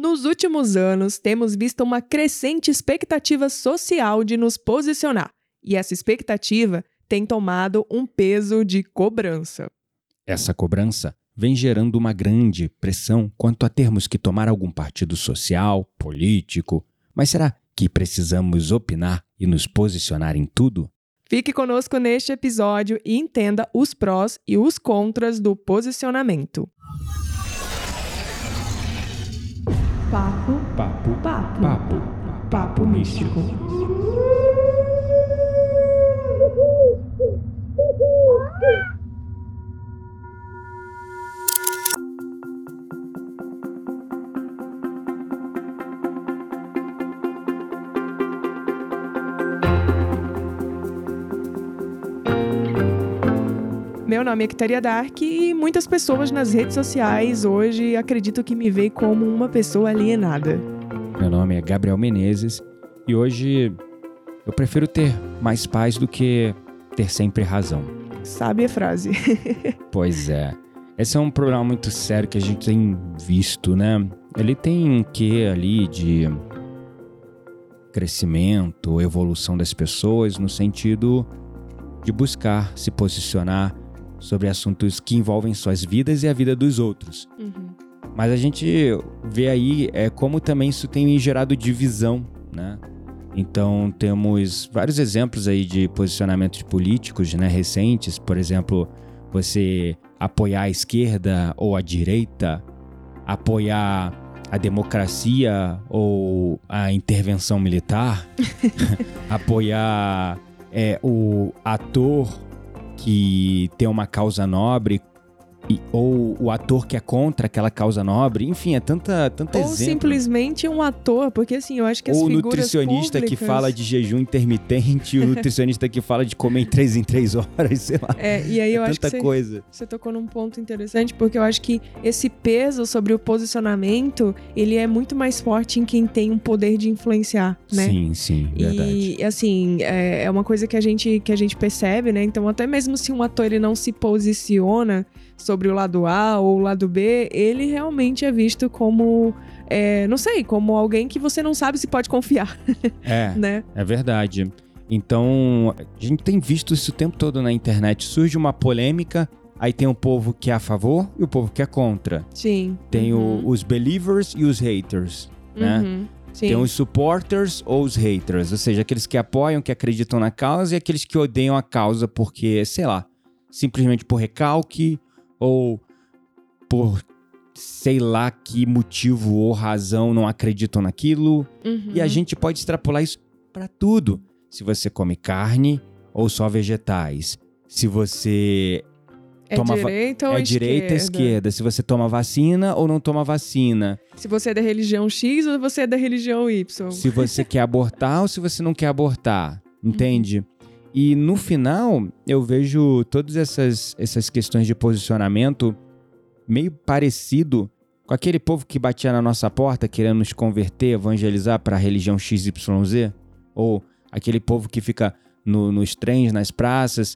Nos últimos anos, temos visto uma crescente expectativa social de nos posicionar, e essa expectativa tem tomado um peso de cobrança. Essa cobrança vem gerando uma grande pressão quanto a termos que tomar algum partido social, político. Mas será que precisamos opinar e nos posicionar em tudo? Fique conosco neste episódio e entenda os prós e os contras do posicionamento. Papo, Papo, papo, papo, papo místico. Meu nome é Kitaria Dark e muitas pessoas nas redes sociais hoje acreditam que me veem como uma pessoa alienada. Meu nome é Gabriel Menezes e hoje eu prefiro ter mais paz do que ter sempre razão. Sabe a frase? Pois é. Esse é um problema muito sério que a gente tem visto, né? Ele tem um quê ali de crescimento, evolução das pessoas no sentido de buscar se posicionar sobre assuntos que envolvem suas vidas e a vida dos outros. Uhum. Mas a gente vê aí é, como também isso tem gerado divisão, né? Então temos vários exemplos aí de posicionamentos políticos né, recentes, por exemplo, você apoiar a esquerda ou a direita, apoiar a democracia ou a intervenção militar, apoiar é, o ator que tem uma causa nobre e- ou o ator que é contra aquela causa nobre, enfim, é tanta, tanta Ou exemplo. simplesmente um ator, porque assim, eu acho que as Ou o figuras nutricionista que públicas- fala de jejum intermitente, o nutricionista que fala de comer em três em três horas, sei lá. É, e aí eu é acho que você, coisa. você tocou num ponto interessante, porque eu acho que esse peso sobre o posicionamento, ele é muito mais forte em quem tem um poder de influenciar, né? Sim, sim, verdade. E assim, é é uma coisa que a gente que a gente percebe, né? Então, até mesmo se um ator ele não se posiciona sobre o lado A ou o lado B, ele realmente é visto como, é, não sei, como alguém que você não sabe se pode confiar, É, né? é verdade. Então, a gente tem visto isso o tempo todo na internet. Surge uma polêmica, aí tem o povo que é a favor e o povo que é contra. Sim. Tem o- Uhum. os believers e os haters, né? Uhum. Sim. Tem os supporters ou os haters, ou seja, aqueles que apoiam, que acreditam na causa e aqueles que odeiam a causa porque, sei lá, simplesmente por recalque ou por sei lá que motivo ou razão não acreditam naquilo. Uhum. E a gente pode extrapolar isso para tudo. Se você come carne ou só vegetais. Se você é toma va- direita ou é direita ou esquerda. Se você toma vacina ou não toma vacina. Se você é da religião X ou você é da religião Y. se você quer abortar ou se você não quer abortar, entende? E no final, eu vejo todas essas, essas questões de posicionamento meio parecido com aquele povo que batia na nossa porta querendo nos converter, evangelizar para a religião XYZ, ou aquele povo que fica no- nos trens, nas praças,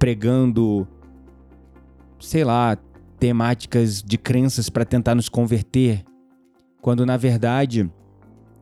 pregando, sei lá, temáticas de crenças para tentar nos converter, quando na verdade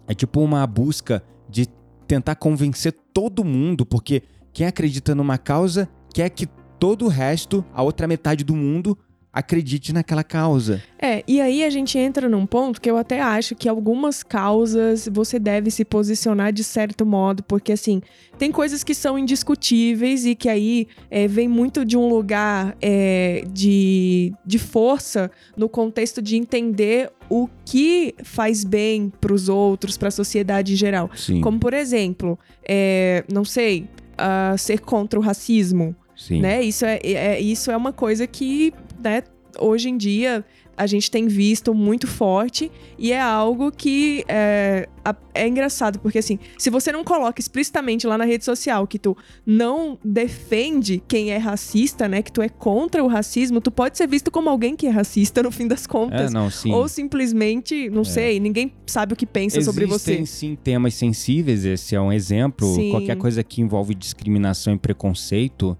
é tipo uma busca de tentar convencer todo mundo, porque quem acredita numa causa quer que todo o resto, a outra metade do mundo, acredite naquela causa. É, e aí a gente entra num ponto que eu até acho que algumas causas você deve se posicionar de certo modo, porque assim, tem coisas que são indiscutíveis e que aí é, vem muito de um lugar é, de, de força no contexto de entender o que faz bem pros outros, pra sociedade em geral. Sim. Como, por exemplo, é, não sei, ah, ser contra o racismo Sim. né? Isso é, é- isso é uma coisa que, né, hoje em dia a gente tem visto muito forte e é algo que é, é engraçado, porque assim, se você não coloca explicitamente lá na rede social que tu não defende quem é racista, né, que tu é contra o racismo, tu pode ser visto como alguém que é racista no fim das É, contas. não, sim. Ou simplesmente, não sei, ninguém sabe o que pensa sobre você. Existem sim temas sensíveis, esse é um exemplo. Sim. Qualquer coisa que envolve discriminação e preconceito,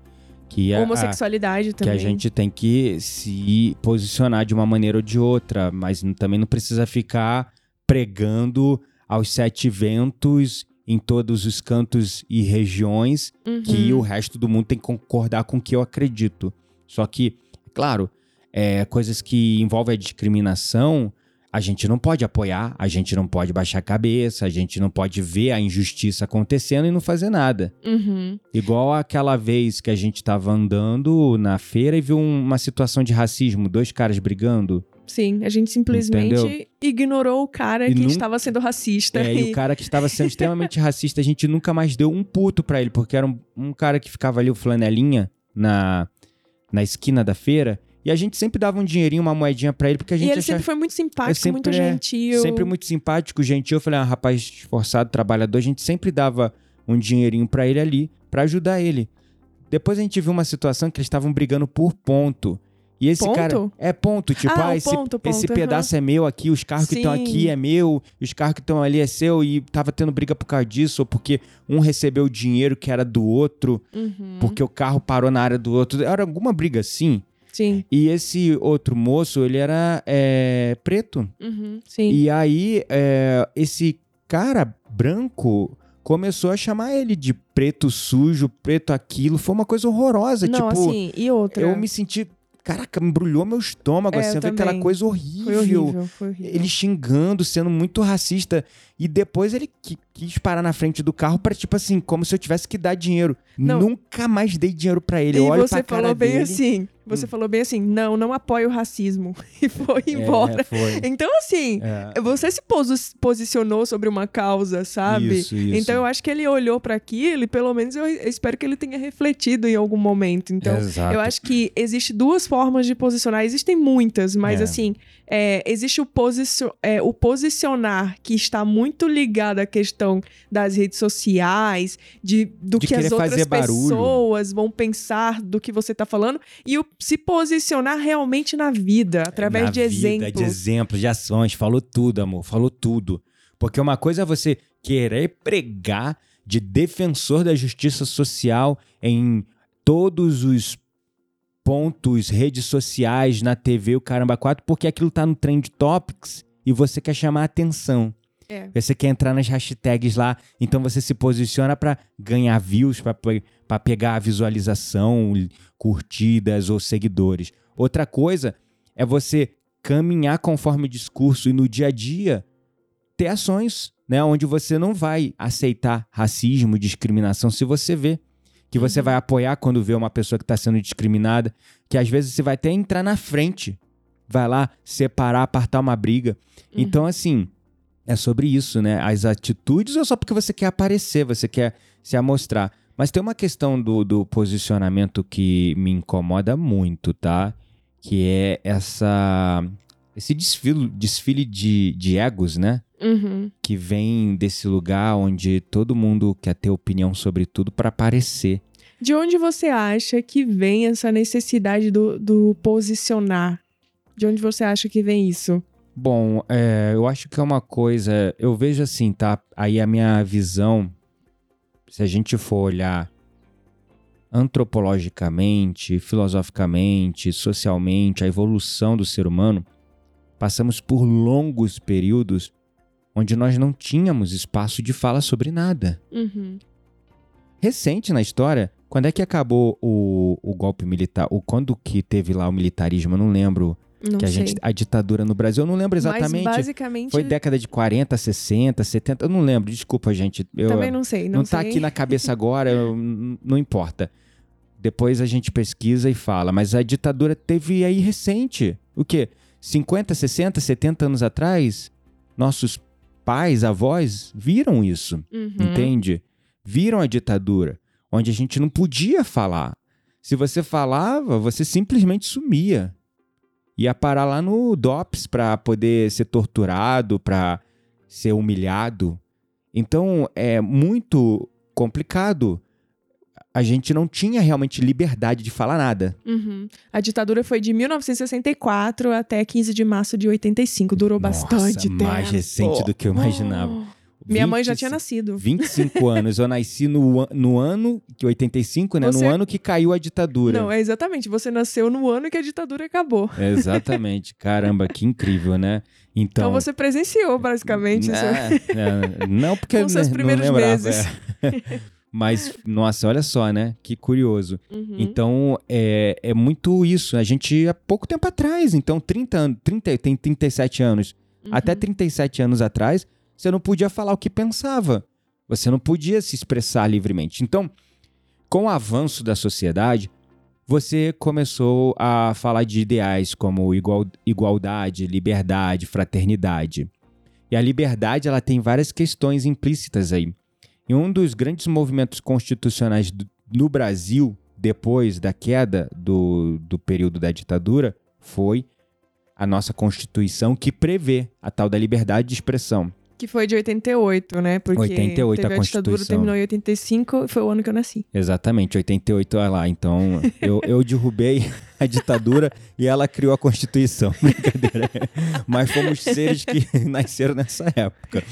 que a- Homossexualidade que também. a gente tem que se posicionar de uma maneira ou de outra, mas também não precisa ficar pregando aos sete ventos em todos os cantos e regiões Uhum. que o resto do mundo tem que concordar com o que eu acredito. Só que, claro, é, coisas que envolvem a discriminação, a gente não pode apoiar, a gente não pode baixar a cabeça, a gente não pode ver a injustiça acontecendo e não fazer nada. Uhum. Igual aquela vez que a gente tava andando na feira e viu um- uma situação de racismo, dois caras brigando. Sim, a gente simplesmente Entendeu? ignorou o cara E que nun- estava sendo racista. É, e e- o cara que estava sendo extremamente racista, a gente nunca mais deu um puto pra ele, porque era um, um cara que ficava ali, o flanelinha, na, na esquina da feira, e a gente sempre dava um dinheirinho, uma moedinha pra ele, porque a E gente ele achava sempre foi muito simpático, sempre muito é, gentil. sempre muito simpático, gentil. Eu falei, ah, rapaz esforçado, trabalhador, a gente sempre dava um dinheirinho pra ele ali, pra ajudar ele. Depois a gente viu uma situação que eles estavam brigando por ponto. E esse Ponto? cara. É ponto, tipo, Ah, ah, esse, ponto, ponto, esse pedaço é meu aqui, os carros que estão Sim. aqui é meu, os carros que estão ali é seu, e tava tendo briga por causa disso, ou porque um recebeu o dinheiro que era do outro, Uhum. porque o carro parou na área do outro. Era alguma briga assim. Sim. E esse outro moço, ele era é, preto. Uhum. Sim. E aí, é, esse cara branco começou a chamar ele de preto sujo, preto aquilo. Foi uma coisa horrorosa. Não, tipo, assim, e outra? eu me senti. Caraca, embrulhou meu estômago, É, assim, eu eu vi aquela coisa horrível. Foi horrível, foi horrível. Ele xingando, sendo muito racista. E depois ele qui- quis parar na frente do carro pra, tipo assim, como se eu tivesse que dar dinheiro. Não. Nunca mais dei dinheiro pra ele. E eu olho você pra cara falou bem dele, assim. Você Hum. falou bem assim, não, não apoio o racismo. E foi é, embora. foi. Então, assim, É, você se posi- posicionou sobre uma causa, sabe? Isso, isso. Então eu acho que ele olhou pra aquilo e pelo menos eu eu espero que ele tenha refletido em algum momento. Então, Exato. eu acho que existe duas formas de posicionar. Existem muitas, mas É. assim, é, existe o, posicion, é, o posicionar que está muito ligado à questão das redes sociais, de, do De que as outras pessoas vão pensar do que você tá falando, e o se posicionar realmente na vida, através Na de vida, exemplos. De exemplos, de ações. Falou tudo, amor. Falou tudo. Porque uma coisa é você querer pregar de defensor da justiça social em todos os pontos, redes sociais, na TV, o caramba 4, porque aquilo tá no Trend Topics e você quer chamar a atenção. É. Você quer entrar nas hashtags lá, então você se posiciona pra ganhar views, pra pegar a visualização, curtidas ou seguidores. Outra coisa é você caminhar conforme o discurso e no dia a dia ter ações, né, onde você não vai aceitar racismo, discriminação se você vê que você Uhum. vai apoiar quando vê uma pessoa que está sendo discriminada, que às vezes você vai até entrar na frente, vai lá separar, apartar uma briga. Uhum. Então assim, é sobre isso, né? As atitudes ou só porque você quer aparecer, você quer se amostrar. Mas tem uma questão do, do posicionamento que me incomoda muito, tá? Que é essa esse desfile, desfile de, de egos, né? Uhum. Que vem desse lugar onde todo mundo quer ter opinião sobre tudo para aparecer. De onde você acha que vem essa necessidade do, do posicionar? De onde você acha que vem isso? Bom, é, eu acho que é uma coisa. Eu vejo assim, tá? Aí a minha visão, se a gente for olhar antropologicamente, filosoficamente, socialmente, a evolução do ser humano, passamos por longos períodos onde nós não tínhamos espaço de fala sobre nada. Uhum. Recente na história, quando é que acabou o, o golpe militar? Ou quando que teve lá o militarismo? Eu não lembro. Não que a gente a ditadura no Brasil, eu não lembro exatamente. Mas basicamente. Foi década de 40, 60, 70, eu não lembro, desculpa, gente. Eu, Também não sei. Não, não tá sei. aqui na cabeça agora, eu- não importa. Depois a gente pesquisa e fala, mas a ditadura teve aí recente. O quê? 50, 60, 70 anos atrás? Nossos pais, avós viram isso, Uhum. entende? Viram a ditadura, onde a gente não podia falar. Se você falava, você simplesmente sumia. Ia parar lá no DOPS para poder ser torturado, para ser humilhado. Então é muito complicado. A gente não tinha realmente liberdade de falar nada. Uhum. A ditadura foi de 1964 até 15 de março de 85. Durou Nossa, bastante tempo. mais recente do que eu imaginava. Minha mãe já 20 tinha nascido. 25 anos. Eu nasci no, no ano, que 85, né? Você- No ano que caiu a ditadura. Não, é exatamente. Você nasceu no ano que a ditadura acabou. Exatamente. Caramba, que incrível, né? Então, Então, você presenciou, basicamente. isso. É, é, não, porque Com seus né, primeiros não lembrava, meses. é. Mas, nossa, olha só, né? Que curioso. Uhum. Então, é, é muito isso. A gente, há pouco tempo atrás, então, 30 anos, 30, tem 37 anos. Uhum. Até 37 anos atrás, você não podia falar o que pensava. Você não podia se expressar livremente. Então, com o avanço da sociedade, você começou a falar de ideais como igual- igualdade, liberdade, fraternidade. E a liberdade ela tem várias questões implícitas aí. E um dos grandes movimentos constitucionais do- no Brasil, depois da queda do, do período da ditadura, foi a nossa Constituição que prevê a tal da liberdade de expressão. Que foi de 88, né? Porque 88 teve a a, ditadura, Constituição. terminou em 85, foi o ano que eu nasci. Exatamente, 88, olha lá. Então, eu, eu derrubei a ditadura e ela criou a Constituição. Brincadeira. Mas fomos seres que nasceram nessa época.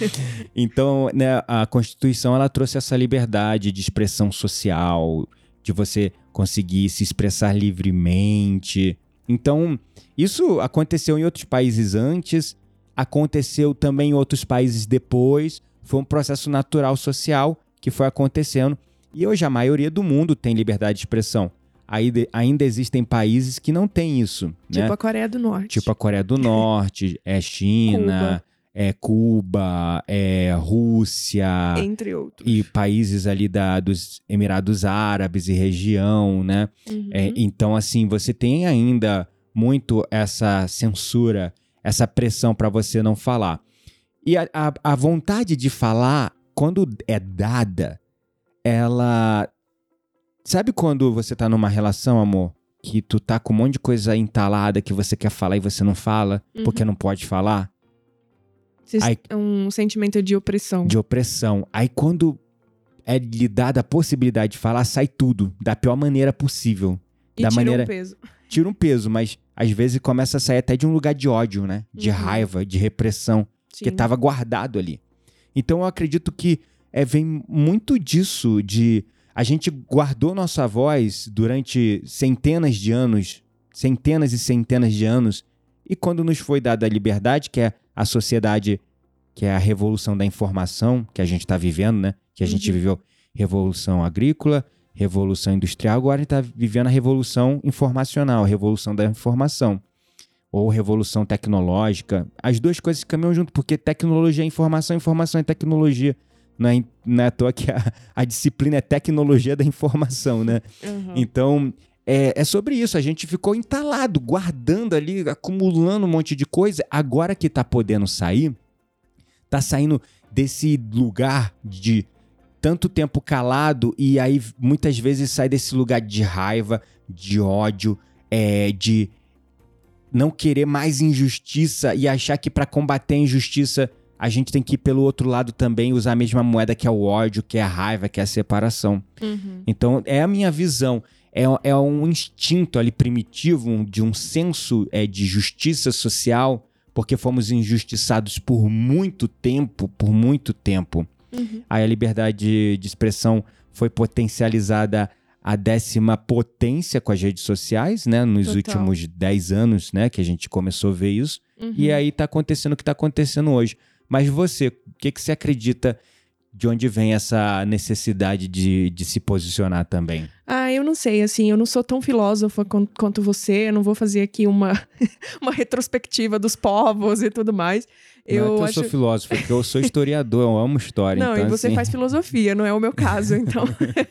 Então, né, a Constituição, ela trouxe essa liberdade de expressão social, de você conseguir se expressar livremente. Então, isso aconteceu em outros países antes, aconteceu também em outros países depois. Foi um processo natural social que foi acontecendo. E hoje a maioria do mundo tem liberdade de expressão. Aí, ainda existem países que não têm isso, né? Tipo a Coreia do Norte. Tipo a Coreia do Norte, é China, Cuba. é Cuba, é Rússia Entre outros. e países ali da, dos Emirados Árabes e região, né? Uhum. É, então, assim, você tem ainda muito essa censura, essa pressão para você não falar. E a, a, a vontade de falar, quando é dada, ela. Sabe quando você tá numa relação, amor? Que tu tá com um monte de coisa entalada que você quer falar e você não fala, Uhum. porque não pode falar? Vocês- Ai- Um sentimento de opressão. de opressão. Aí quando é lhe dada a possibilidade de falar, sai tudo da pior maneira possível. e da maneira- um peso. Tira um peso, mas às vezes começa a sair até de um lugar de ódio, né? De Uhum. raiva, de repressão, que Sim. estava guardado ali. Então eu acredito que é, vem muito disso de a gente guardou nossa voz durante centenas de anos, centenas e centenas de anos, e quando nos foi dada a liberdade, que é a sociedade, que é a revolução da informação que a gente está vivendo, né? Que a gente Uhum. viveu revolução agrícola, revolução industrial, agora a gente está vivendo a revolução informacional, a revolução da informação. Ou revolução tecnológica. As duas coisas caminham junto, porque tecnologia é informação, informação é tecnologia. Não é, não é à toa que a, a disciplina é tecnologia da informação, né? Uhum. Então, é, é sobre isso. A gente ficou entalado, guardando ali, acumulando um monte de coisa. Agora que tá podendo sair, tá saindo desse lugar de tanto tempo calado e aí muitas vezes sai desse lugar de raiva, de ódio, é, de não querer mais injustiça e achar que para combater a injustiça a gente tem que ir pelo outro lado também usar a mesma moeda que é o ódio, que é a raiva, que é a separação. Uhum. Então, é a minha visão. É, é um instinto ali primitivo, de um senso é, de justiça social, porque fomos injustiçados por muito tempo, por muito tempo. Uhum. Aí a liberdade de, de expressão foi potencializada à décima potência com as redes sociais, né? Nos Total. últimos 10 anos, né? Que a gente começou a ver isso. Uhum. E aí tá acontecendo o que tá acontecendo hoje. Mas você, o que, que você acredita de onde vem essa necessidade de, de se posicionar também? Ah, eu não sei, assim, eu não sou tão filósofa quan- quanto você, eu não vou fazer aqui uma, uma retrospectiva dos povos e tudo mais. não é Eu que eu acho... sou filósofo, é porque eu sou historiador, eu amo história. Não, então, e você assim, faz filosofia, não é o meu caso. Então,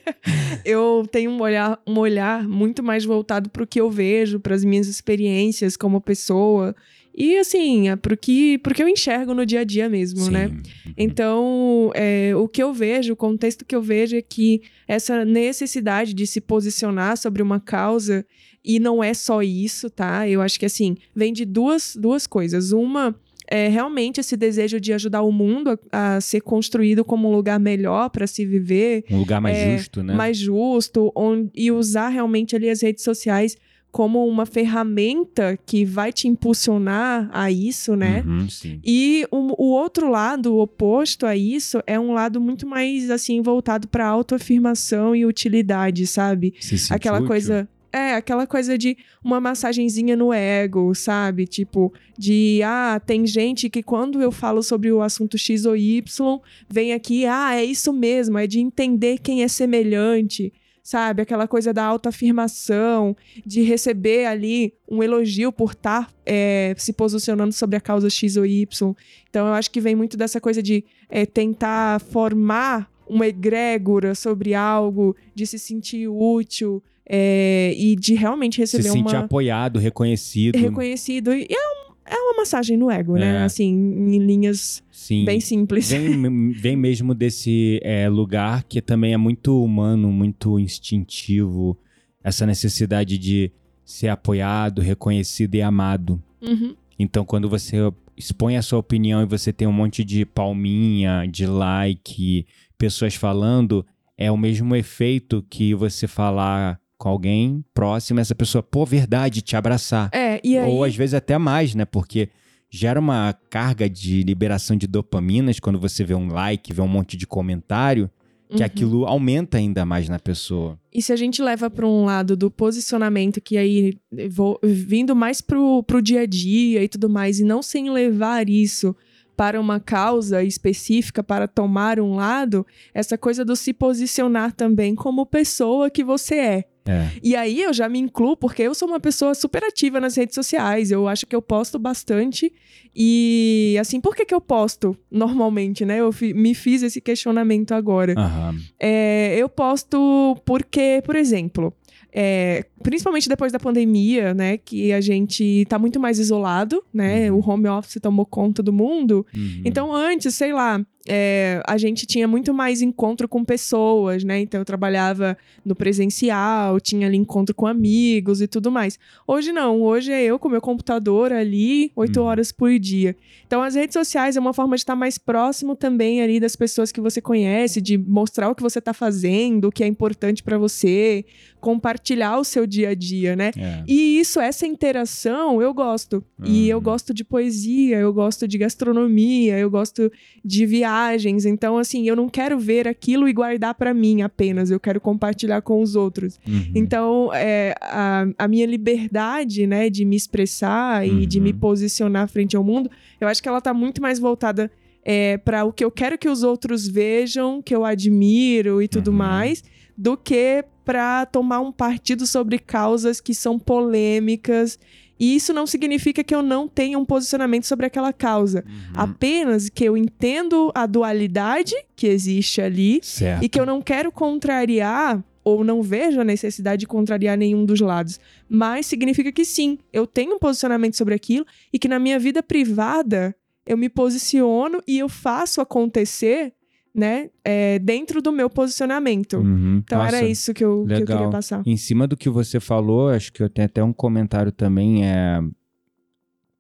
eu tenho um olhar, um olhar muito mais voltado para o que eu vejo, para as minhas experiências como pessoa. E, assim, é pro que, pro que eu enxergo no dia a dia mesmo, sim. né? Então, é, o que eu vejo, o contexto que eu vejo é que essa necessidade de se posicionar sobre uma causa, e não é só isso, tá? Eu acho que, assim, vem de duas, duas coisas. Uma é realmente esse desejo de ajudar o mundo a, a ser construído como um lugar melhor para se viver, Um lugar mais é, justo, né? mais justo, onde, e usar realmente ali as redes sociais como uma ferramenta que vai te impulsionar a isso, né? Uhum. E o, o outro lado, o oposto a isso, é um lado muito mais assim voltado para autoafirmação e utilidade, sabe? Se aquela útil. coisa é, aquela coisa de uma massagenzinha no ego, sabe? Tipo, de ah, tem gente que quando eu falo sobre o assunto X ou Y, vem aqui, ah, é isso mesmo, é de entender quem é semelhante, sabe? Aquela coisa da autoafirmação, de receber ali um elogio por estar é, se posicionando sobre a causa X ou Y. Então, eu acho que vem muito dessa coisa de é, tentar formar uma egrégora sobre algo, de se sentir útil é, e de realmente Se receber sentir uma apoiado, reconhecido. reconhecido. E é, um- é uma massagem no ego, né? É. Assim, em linhas Sim. bem simples. Vem, vem mesmo desse é, lugar que também é muito humano, muito instintivo. Essa necessidade de ser apoiado, reconhecido e amado. Uhum. Então, quando você expõe a sua opinião e você tem um monte de palminha, de like, pessoas falando, é o mesmo efeito que você falar com alguém próximo, essa pessoa, pô, verdade, te abraçar. É, e aí. Ou às vezes até mais, né? Porque gera uma carga de liberação de dopaminas quando você vê um like, vê um monte de comentário, que Uhum. aquilo aumenta ainda mais na pessoa. E se a gente leva para um lado do posicionamento, que aí vou vindo mais pro, pro dia a dia e tudo mais, e não sem levar isso para uma causa específica, para tomar um lado, essa coisa do se posicionar também como pessoa que você é. É. E aí eu já me incluo, porque eu sou uma pessoa super ativa nas redes sociais. Eu acho que eu posto bastante. E assim, por que, que eu posto normalmente, né? Eu fi- me fiz esse questionamento agora. Aham. É, eu posto porque, por exemplo, é, principalmente depois da pandemia, né? Que a gente tá muito mais isolado, né? Uhum. O home office tomou conta do mundo. Uhum. Então, antes, sei lá, é, a gente tinha muito mais encontro com pessoas, né? Então, eu trabalhava no presencial, tinha ali encontro com amigos e tudo mais. Hoje não, hoje é eu com meu computador ali, oito Uhum. horas por dia. Então, as redes sociais é uma forma de estar mais próximo também ali das pessoas que você conhece, de mostrar o que você tá fazendo, o que é importante pra você, compartilhar o seu dia a dia, né? É. E isso, essa interação, eu gosto. E eu Uhum. gosto de poesia, eu gosto de gastronomia, eu gosto de viagens. Então, assim, eu não quero ver aquilo e guardar pra mim apenas, eu quero compartilhar com os outros. Uhum. Então, é, a, a minha liberdade, né, de me expressar e de Uhum. me posicionar frente ao mundo, eu acho que ela tá muito mais voltada é, para o que eu quero que os outros vejam, que eu admiro e tudo Uhum. mais, do que para tomar um partido sobre causas que são polêmicas. E isso não significa que eu não tenha um posicionamento sobre aquela causa. Uhum. Apenas que eu entendo a dualidade que existe ali Certo. e que eu não quero contrariar ou não vejo a necessidade de contrariar nenhum dos lados. Mas significa que sim, eu tenho um posicionamento sobre aquilo e que na minha vida privada eu me posiciono e eu faço acontecer, né, é, dentro do meu posicionamento. Uhum. Então Nossa, era isso que eu, que eu queria passar. Em cima do que você falou, acho que eu tenho até um comentário também, é...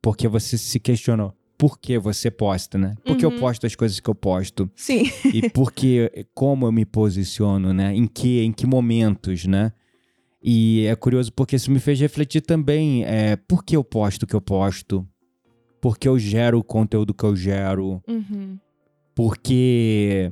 Porque você se questionou. Por que você posta, né? Por que eu Uhum. posto as coisas que eu posto? Sim. e por que, como eu me posiciono, né? Em que, em que momentos, né? E é curioso porque isso me fez refletir também, é, por que eu posto o que eu posto? Por que eu gero o conteúdo que eu gero? Uhum. Porque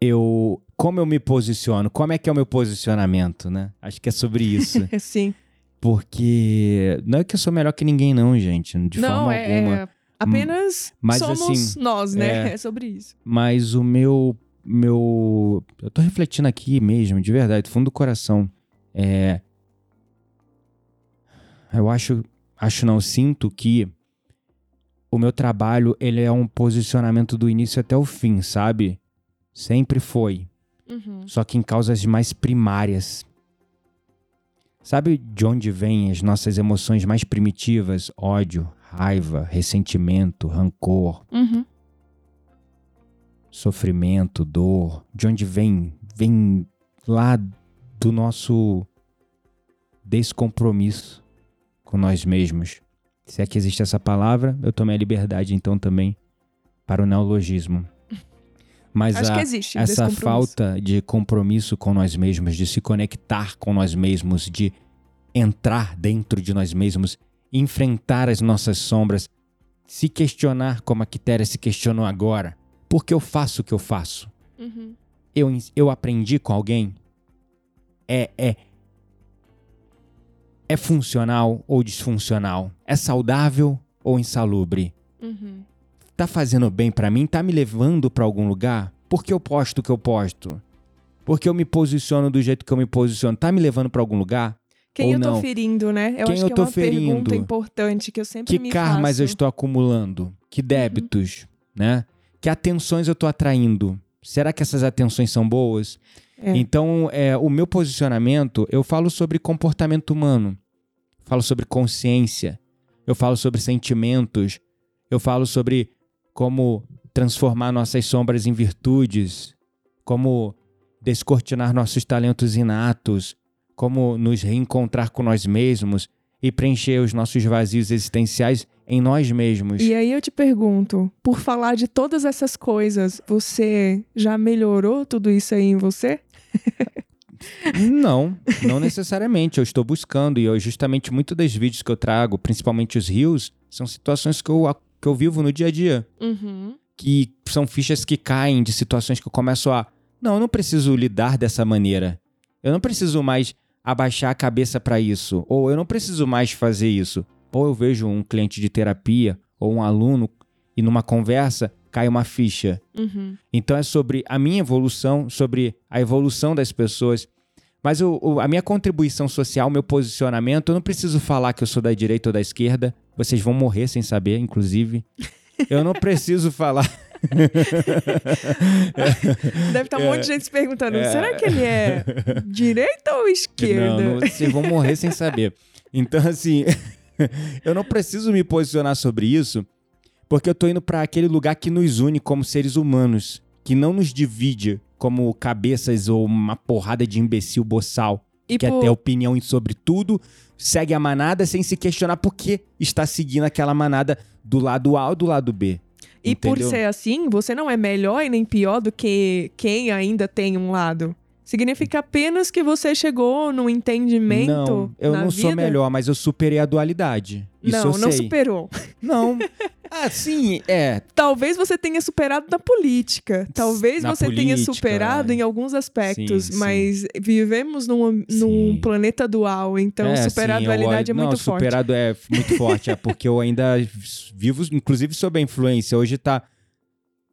eu... Como eu me posiciono? Como é que é o meu posicionamento, né? Acho que é sobre isso. Sim. porque não é que eu sou melhor que ninguém não, gente. De não, forma é, alguma. é apenas Mas, somos assim, nós, né? é. É sobre isso. Mas o meu. meu eu tô refletindo aqui mesmo, de verdade, do fundo do coração. É. Eu acho. Acho não, sinto que o meu trabalho ele é um posicionamento do início até o fim, sabe? Sempre foi. Uhum. Só que em causas mais primárias. Sabe de onde vêm as nossas emoções mais primitivas? Ódio, raiva, ressentimento, rancor, Uhum. sofrimento, dor. De onde vem? Vem lá do nosso descompromisso com nós mesmos. Se é que existe essa palavra, eu tomei a liberdade então também para o neologismo. Mas Acho a, que existe. essa falta de compromisso com nós mesmos, de se conectar com nós mesmos, de entrar dentro de nós mesmos, enfrentar as nossas sombras, se questionar como a Quitéria se questionou agora. Por que eu faço o que eu faço? Uhum. Eu, eu aprendi com alguém? É, é, é funcional ou disfuncional? É saudável ou insalubre? Uhum. Tá fazendo bem para mim? Tá me levando para algum lugar? Por que eu posto o que eu posto? Por que eu me posiciono do jeito que eu me posiciono? Tá me levando para algum lugar? Quem ou eu tô não? ferindo, né? Eu Quem acho eu que tô é uma ferindo? pergunta importante que eu sempre Que me karmas faço. eu estou acumulando? Que débitos, né? Que atenções eu estou atraindo? Será que essas atenções são boas? É. Então, é, o meu posicionamento, eu falo sobre comportamento humano, falo sobre consciência, eu falo sobre sentimentos, eu falo sobre como transformar nossas sombras em virtudes, como descortinar nossos talentos inatos, como nos reencontrar com nós mesmos e preencher os nossos vazios existenciais em nós mesmos. E aí eu te pergunto, por falar de todas essas coisas, você já melhorou tudo isso aí em você? Não, não necessariamente. Eu estou buscando e eu, justamente muitos dos vídeos que eu trago, principalmente os rios, são situações que eu, que eu vivo no dia a dia. Uhum. Que são fichas que caem de situações que eu começo a. Não, eu não preciso lidar dessa maneira. Eu não preciso mais abaixar a cabeça para isso. Ou eu não preciso mais fazer isso. Ou eu vejo um cliente de terapia ou um aluno e numa conversa cai uma ficha. Uhum. Então é sobre a minha evolução, sobre a evolução das pessoas. Mas o, o- a minha contribuição social, meu posicionamento, eu não preciso falar que eu sou da direita ou da esquerda. Vocês vão morrer sem saber, inclusive. Eu não preciso falar. Deve estar um monte de gente se perguntando: É. será que ele é direita ou esquerda? Não, não, vocês vão morrer sem saber. Então, assim, eu não preciso me posicionar sobre isso, porque eu tô indo para aquele lugar que nos une como seres humanos, que não nos divide como cabeças ou uma porrada de imbecil boçal. E quer por- ter opinião sobre tudo, segue a manada sem se questionar por que está seguindo aquela manada do lado A ou do lado B. E por Entendeu? ser assim, você não é melhor e nem pior do que quem ainda tem um lado. Significa apenas que você chegou num entendimento. Não, eu não sou vida? melhor, mas eu superei a dualidade. Isso Não, eu não sei. superou. Não. Ah, sim, é. Talvez você tenha superado na política. Talvez Na você tenha política, superado é. em alguns aspectos. Sim, sim. mas vivemos num, num Sim. planeta dual. Então, é, superar sim, a dualidade eu, é muito não, forte. superado é muito forte, é porque eu ainda vivo, inclusive sob a influência. Hoje tá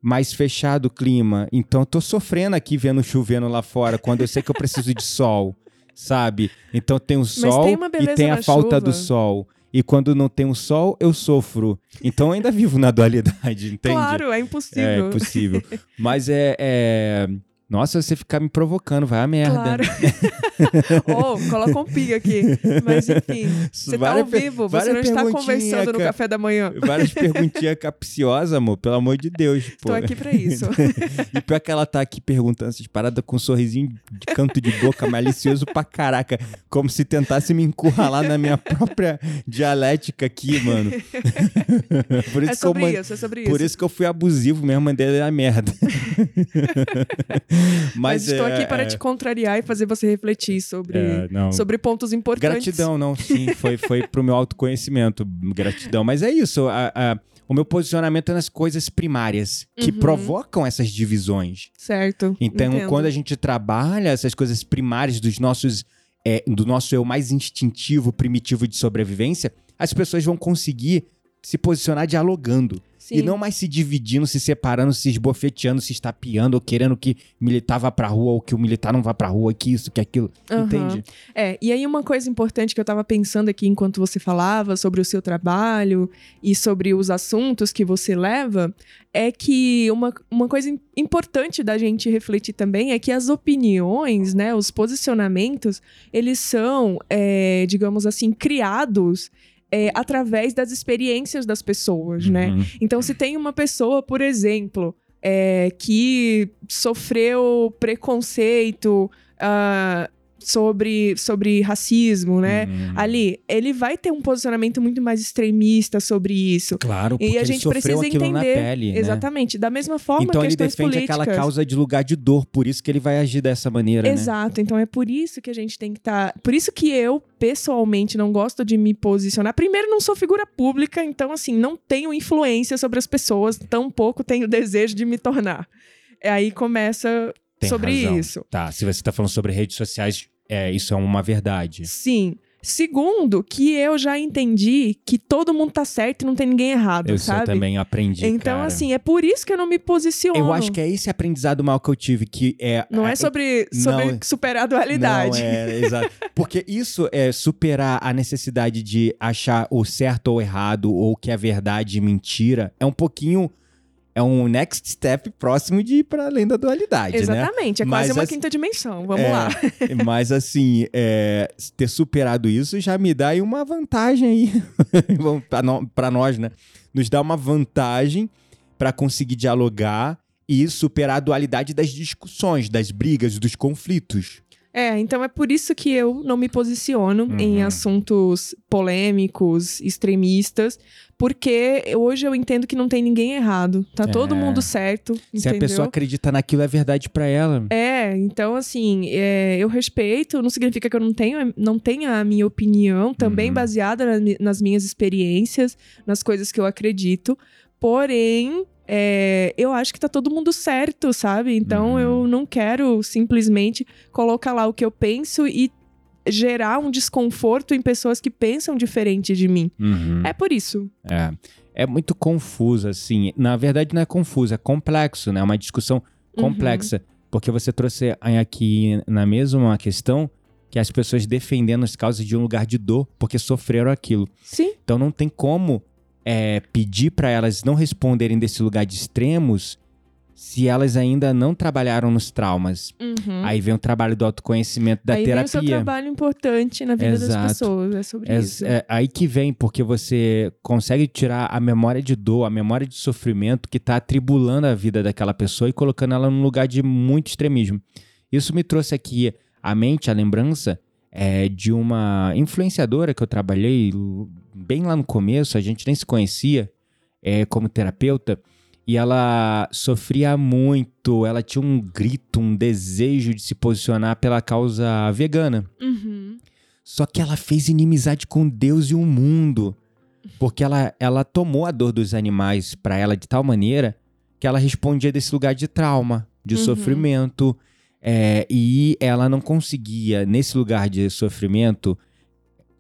mais fechado o clima, então eu tô sofrendo aqui vendo chovendo lá fora, quando eu sei que eu preciso de sol, sabe? Então tem o sol tem e tem a falta chuva. do sol. E quando não tem o sol, eu sofro. Então eu ainda vivo na dualidade, entende? Claro, é É impossível. impossível. Mas é, é- Nossa, você ficar me provocando, vai a merda. Claro. Ou, coloca um pi aqui. Mas enfim, você tá ao vivo, você não está conversando no café da manhã. Várias perguntinhas capciosas, amor, pelo amor de Deus. Pô. Tô aqui pra isso. E pior que ela tá aqui perguntando essas paradas com um sorrisinho de canto de boca, malicioso pra caraca. Como se tentasse me encurralar na minha própria dialética aqui, mano. Por isso É eu sobre man- isso, é sobre isso. Por isso que eu fui abusivo mesmo, mandei a merda. Mas, Mas, estou é, aqui para é, te contrariar e fazer você refletir sobre, É, sobre pontos importantes. Gratidão, não, sim, foi, foi pro meu autoconhecimento, gratidão. Mas é isso, a- a- o meu posicionamento é nas coisas primárias, que Uhum. provocam essas divisões. Certo. Então, entendo. quando a gente trabalha essas coisas primárias dos nossos, é, do nosso eu mais instintivo, primitivo de sobrevivência, as pessoas vão conseguir se posicionar dialogando. Sim. E não mais se dividindo, se separando, se esbofeteando, se estapeando, ou querendo que militar vá pra rua, ou que o militar não vá pra rua, que isso, que aquilo. Aham. Entende? É, e aí uma coisa importante que eu tava pensando aqui enquanto você falava sobre o seu trabalho e sobre os assuntos que você leva, é que uma, uma coisa im- importante da gente refletir também é que as opiniões, né, os posicionamentos, eles são, é, digamos assim, criados é, através das experiências das pessoas, né? Uhum. Então, se tem uma pessoa, por exemplo, é, que sofreu preconceito, ah, sobre, sobre racismo, né? Hum. Ali, ele vai ter um posicionamento muito mais extremista sobre isso. Claro, porque E a ele gente precisa entender. pele, né? Exatamente. Da mesma forma, Então ele questões defende políticas. aquela causa de lugar de dor, por isso que ele vai agir dessa maneira, né? Exato, então é por isso que a gente tem que estar. Por isso que eu, pessoalmente, não gosto de me posicionar. Primeiro, não sou figura pública, então, assim, não tenho influência sobre as pessoas, tampouco tenho desejo de me tornar. Aí começa Tem sobre razão. isso. Tá, se você tá falando sobre redes sociais, é, isso é uma verdade. Sim. Segundo, que eu já entendi que todo mundo tá certo e não tem ninguém errado, Eu sabe? eu também aprendi, Então, cara. assim, é por isso que eu não me posiciono. Eu acho que é esse aprendizado mal que eu tive, que é... Não é sobre, sobre não- superar a dualidade. Não, é, exato. Porque isso é superar a necessidade de achar o certo ou errado, ou que é verdade e mentira, é um pouquinho... É um next step próximo de ir pra além da dualidade, né? Exatamente, é Mas quase uma assim- quinta dimensão. Vamos É, lá. Mas assim, é, ter superado isso já me dá aí uma vantagem aí. Pra nós, né? Nos dá uma vantagem pra conseguir dialogar e superar a dualidade das discussões, das brigas, dos conflitos. É, então é por isso que eu não me posiciono Uhum. em assuntos polêmicos, extremistas, porque hoje eu entendo que não tem ninguém errado. Tá todo É. mundo certo, Se a entendeu? pessoa acredita naquilo, é verdade pra ela. É, então assim, é, eu respeito, não significa que eu não tenho, não tenha a minha opinião, também Uhum. baseada na nas minhas experiências, nas coisas que eu acredito. Porém, é, eu acho que tá todo mundo certo, sabe? Então Uhum. eu não quero simplesmente colocar lá o que eu penso e gerar um desconforto em pessoas que pensam diferente de mim. Uhum. É por isso. É. É muito confuso, assim. Na verdade, não é confuso, é complexo, né? É uma discussão Uhum. complexa. Porque você trouxe aqui na mesa uma questão que as pessoas defendendo as causas de um lugar de dor porque sofreram aquilo. Sim. Então não tem como é, pedir para elas não responderem desse lugar de extremos se elas ainda não trabalharam nos traumas. Uhum. Aí vem o trabalho do autoconhecimento da Aí vem o seu terapia. trabalho importante na vida Exato. das pessoas. É sobre É, isso. é aí que vem, porque você consegue tirar a memória de dor, a memória de sofrimento que tá atribulando a vida daquela pessoa e colocando ela num lugar de muito extremismo. Isso me trouxe aqui à mente, a lembrança é, de uma influenciadora que eu trabalhei bem lá no começo, a gente nem se conhecia é, como terapeuta, e ela sofria muito, ela tinha um grito, um desejo de se posicionar pela causa vegana. Uhum. Só que ela fez inimizade com Deus e o mundo. Porque ela, ela tomou a dor dos animais pra ela de tal maneira que ela respondia desse lugar de trauma, de Uhum. sofrimento. é, e ela não conseguia, nesse lugar de sofrimento,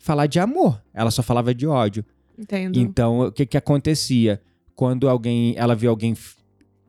falar de amor. Ela só falava de ódio. Entendo. Então, o que que acontecia? Quando alguém, ela via alguém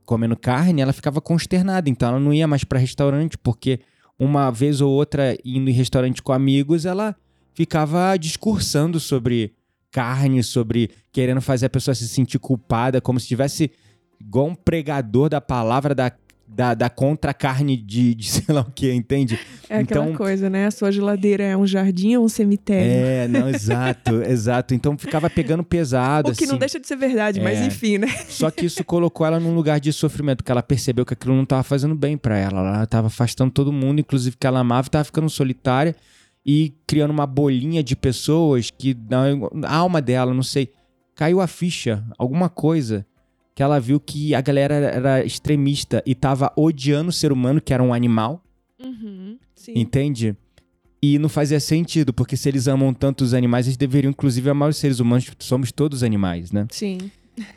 comendo carne, ela ficava consternada. Então, ela não ia mais para restaurante, porque uma vez ou outra, indo em restaurante com amigos, ela ficava discursando sobre carne, sobre querendo fazer a pessoa se sentir culpada, como se tivesse igual um pregador da palavra da, da, da contra-carne de, de sei lá o que, entende? É aquela Então- coisa, né? A sua geladeira é um jardim ou um cemitério? É, não, exato, exato. Então ficava pegando pesado, o que não assim. deixa de ser verdade, mas É. enfim, né? Só que isso colocou ela num lugar de sofrimento, que ela percebeu que aquilo não estava fazendo bem pra ela. Ela estava afastando todo mundo, inclusive que ela amava, estava ficando solitária e criando uma bolinha de pessoas que na a alma dela, não sei, caiu a ficha, alguma coisa que ela viu que a galera era extremista e tava odiando o ser humano, que era um animal, Uhum, sim. entende? E não fazia sentido, porque se eles amam tanto os animais, eles deveriam inclusive amar os seres humanos, somos todos animais, né? Sim.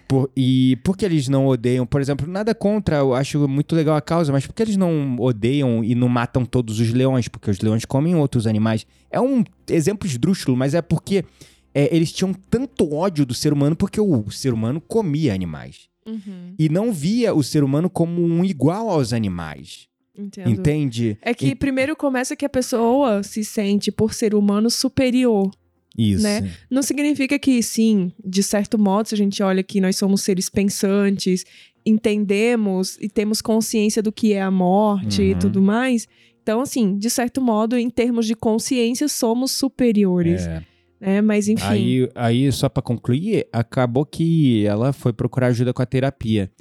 Por- e por que eles não odeiam? Por exemplo, nada contra, eu acho muito legal a causa, mas por que eles não odeiam e não matam todos os leões? Porque os leões comem outros animais. É um exemplo esdrúxulo, mas é porque é, eles tinham tanto ódio do ser humano porque o ser humano comia animais. Uhum, E não via o ser humano como um igual aos animais. entendo. Entende? É que primeiro começa que a pessoa se sente, por ser humano, superior. Isso. né? Não significa que, sim, de certo modo, se a gente olha que nós somos seres pensantes, entendemos e temos consciência do que é a morte e Uhum. tudo mais. Então, assim, de certo modo, em termos de consciência, somos superiores, É. né? Mas, enfim. Aí, aí, só pra concluir, acabou que ela foi procurar ajuda com a terapia.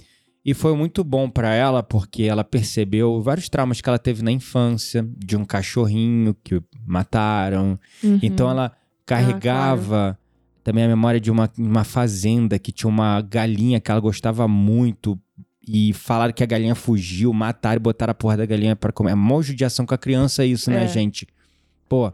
E foi muito bom para ela porque ela percebeu vários traumas que ela teve na infância, de um cachorrinho que mataram. Uhum. Então ela carregava também a memória de uma, uma fazenda que tinha uma galinha que ela gostava muito. E falaram que a galinha fugiu, mataram e botaram a porra da galinha para comer. É mó judiação com a criança isso, né, É. gente? Pô.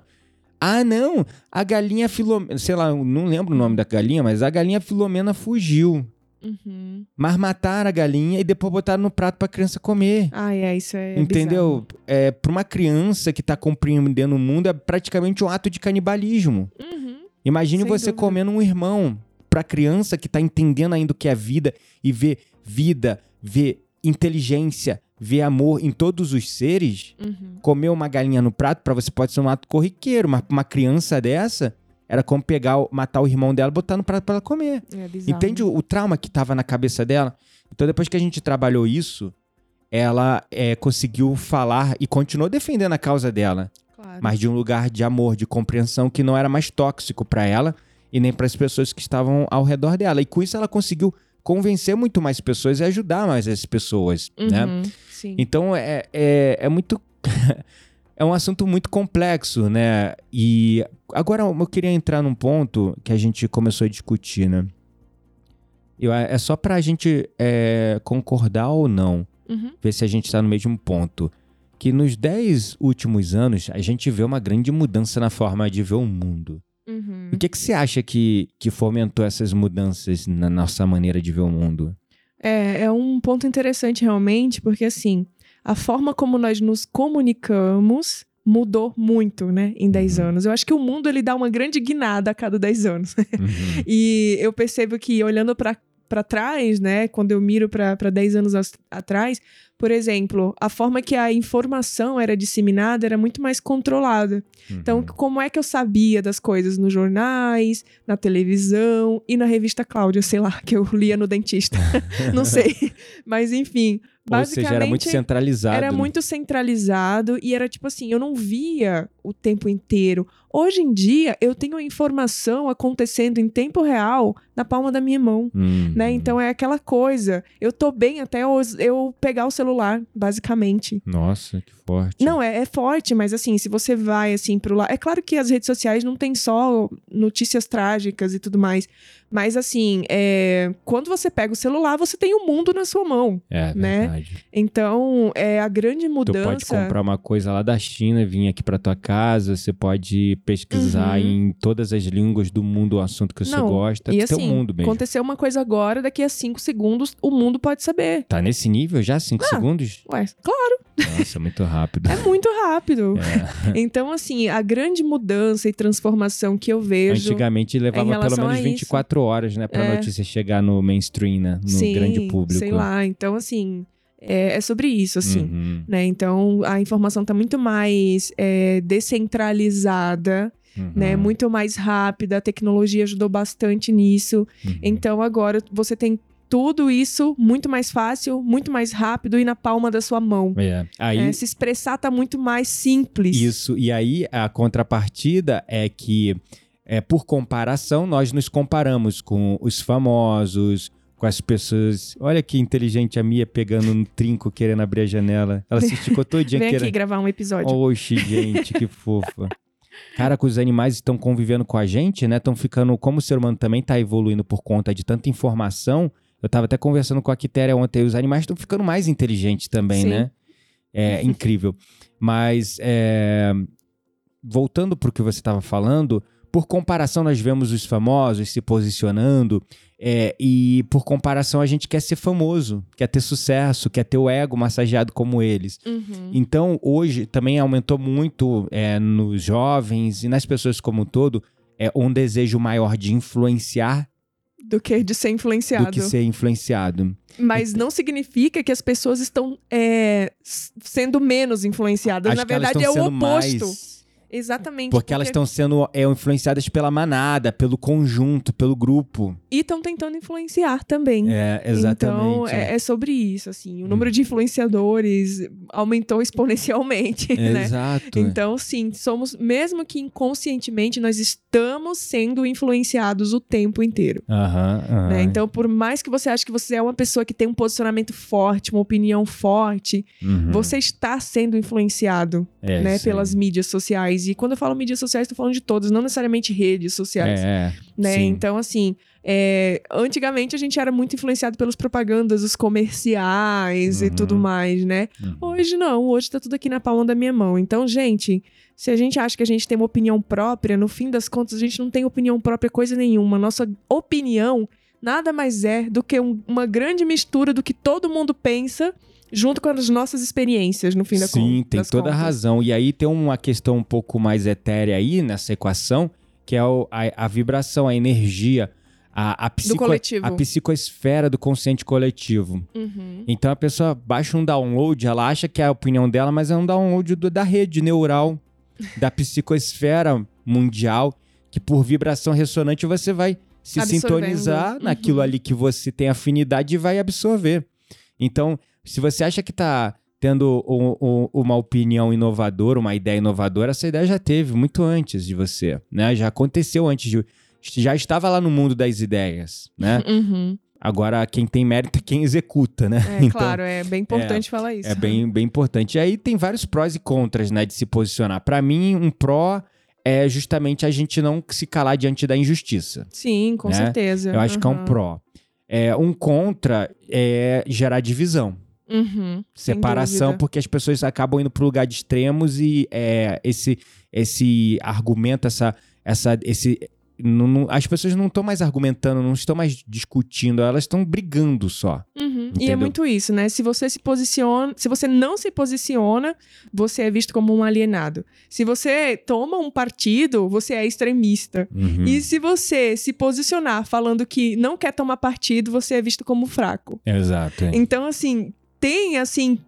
Ah, não! A galinha Filomena. Sei lá, não lembro o nome da galinha, mas a galinha Filomena fugiu. Uhum. Mas mataram a galinha e depois botaram no prato pra criança comer. Ai, é, isso é. Entendeu? É, pra uma criança que tá compreendendo o mundo, é praticamente um ato de canibalismo. Uhum. Imagine Sem você dúvida. comendo um irmão. Pra criança que tá entendendo ainda o que é vida e vê vida, vê inteligência, vê amor em todos os seres, Uhum. comer uma galinha no prato pra você pode ser um ato corriqueiro, mas pra uma criança dessa era como pegar, matar o irmão dela e botar no prato pra ela comer. É. Entende o, o trauma que tava na cabeça dela? Então, depois que a gente trabalhou isso, ela é, conseguiu falar e continuou defendendo a causa dela, Claro. mas de um lugar de amor, de compreensão que não era mais tóxico pra ela e nem para as pessoas que estavam ao redor dela. E com isso ela conseguiu convencer muito mais pessoas e ajudar mais as pessoas, né? Uhum. Sim. Então é, é, é muito. é um assunto muito complexo, né? E agora eu queria entrar num ponto que a gente começou a discutir, né? Eu, é só pra gente é, concordar ou não, Uhum. ver se a gente tá no mesmo ponto. Que nos 10 últimos anos a gente vê uma grande mudança na forma de ver o mundo. Uhum. O que, que você acha que, que fomentou essas mudanças na nossa maneira de ver o mundo? É, é um ponto interessante realmente, porque assim, a forma como nós nos comunicamos mudou muito, né, em 10 Uhum. anos. Eu acho que o mundo ele dá uma grande guinada a cada 10 anos. Uhum. E eu percebo que olhando para trás, né, quando eu miro para 10 anos as- atrás, por exemplo, a forma que a informação era disseminada era muito mais controlada. Então, Uhum. como é que eu sabia das coisas nos jornais, na televisão e na revista Cláudia, sei lá, que eu lia no dentista. Não sei. Mas enfim, Ou basicamente seja, era muito centralizado. era né? muito centralizado e era tipo assim, eu não via o tempo inteiro. Hoje em dia, eu tenho a informação acontecendo em tempo real na palma da minha mão. Uhum. Né? Então é aquela coisa. Eu tô bem até eu, eu pegar o celular, basicamente. Nossa, que forte. Não, é, é forte, mas assim, se você vai assim pro lado. É claro que as redes sociais não tem só notícias trágicas e tudo mais. Mas assim, é, quando você pega o celular, você tem o mundo na sua mão. É né? verdade. Então, é a grande Tu mudança. pode comprar uma coisa lá da China, vir aqui pra tua casa, você pode pesquisar Uhum. em todas as línguas do mundo o assunto que você Não, gosta. E tem assim, um mundo mesmo. aconteceu uma coisa agora, daqui a cinco segundos, o mundo pode saber. Tá nesse nível já? Cinco Ah. segundos? Ué, claro, Nossa, muito rápido. É muito rápido. É. Então, assim, a grande mudança e transformação que eu vejo. Antigamente levava pelo menos a 24 horas, né? Pra É. notícia chegar no mainstream, né? No Sim, grande público. Sei lá. Então, assim, é, é sobre isso, assim. Uhum, Né? Então, a informação tá muito mais é, descentralizada, uhum, né? Muito mais rápida. A tecnologia ajudou bastante nisso. uhum. Então, agora você tem tudo isso muito mais fácil, muito mais rápido e na palma da sua mão. É. Aí, É, se expressar tá muito mais simples. Isso, e aí a contrapartida é que, é, por comparação, nós nos comparamos com os famosos, com as pessoas. Olha que inteligente a Mia pegando um trinco querendo abrir a janela. Ela se esticou todinha Vem aqui querendo. gravar um episódio. Oxe, gente, que fofa. Cara, que os animais estão convivendo com a gente, né? Estão ficando. Como o ser humano também tá evoluindo por conta de tanta informação. Eu tava até conversando com a Quitéria ontem. Os animais estão ficando mais inteligentes também, Sim. né? É incrível. Mas, é, voltando pro que você estava falando, por comparação, nós vemos os famosos se posicionando. é, e por comparação, a gente quer ser famoso, quer ter sucesso, quer ter o ego massageado como eles. Uhum. Então, hoje também aumentou muito é, nos jovens e nas pessoas como um todo é, um desejo maior de influenciar Do que de ser influenciado. do que ser influenciado. Mas não significa que as pessoas estão é, sendo menos influencidas. Acho Na verdade, é o oposto. mais- Exatamente. Porque, elas estão sendo é, influenciadas pela manada, pelo conjunto, pelo grupo. E estão tentando influenciar também. É, exatamente. Então, é, é sobre isso, assim. O número de influenciadores aumentou exponencialmente, né? Exato. Então, sim, somos, mesmo que inconscientemente, nós estamos sendo influenciados o tempo inteiro. Aham, aham. né? Então, por mais que você ache que você é uma pessoa que tem um posicionamento forte, uma opinião forte, Uhum. você está sendo influenciado, É, né, pelas mídias sociais. E quando eu falo mídias sociais, estou falando de todas, não necessariamente redes sociais, É, né? sim. Então, assim, é, antigamente a gente era muito influenciado pelas propagandas, os comerciais e Uhum. tudo mais, né? Uhum. Hoje não, hoje tá tudo aqui na palma da minha mão. Então, gente, se a gente acha que a gente tem uma opinião própria, no fim das contas a gente não tem opinião própria coisa nenhuma. Nossa opinião nada mais é do que um- uma grande mistura do que todo mundo pensa junto com as nossas experiências, no fim da con- Sim, tem toda a contas. razão. E aí tem uma questão um pouco mais etérea aí nessa equação, que é o- a, a vibração, a energia, a, a, psico, a psicosfera do consciente coletivo. Uhum. Então a pessoa baixa um download, ela acha que é a opinião dela, mas é um download do- da rede neural, da psicosfera mundial, que por vibração ressonante você vai se Absorvendo. sintonizar Uhum. naquilo ali que você tem afinidade e vai absorver. Então, se você acha que tá tendo um- um- uma opinião inovadora, uma ideia inovadora, essa ideia já teve muito antes de você, né? Já aconteceu antes de... Já estava lá no mundo das ideias, né? Uhum. Agora, quem tem mérito é quem executa, né? É claro, é bem importante falar isso. É bem, bem importante. E aí tem vários prós e contras, né, de se posicionar. Pra mim, um pró é justamente a gente não se calar diante da injustiça. Sim, com né? certeza. Eu acho que é um Uhum. pró. É, um contra é gerar divisão, Uhum, separação, porque as pessoas acabam indo pro lugar de extremos e é, esse, esse argumento, essa, essa, esse, não- não- as pessoas não estão mais argumentando, não estão mais discutindo, elas estão brigando só. Uhum. E é muito isso, né? Se você se posiciona, se você não se posiciona, você é visto como um alienado. Se você toma um partido, você é extremista. Uhum. E se você se posicionar falando que não quer tomar partido, você é visto como fraco. Exato. é. Então, assim, tem assim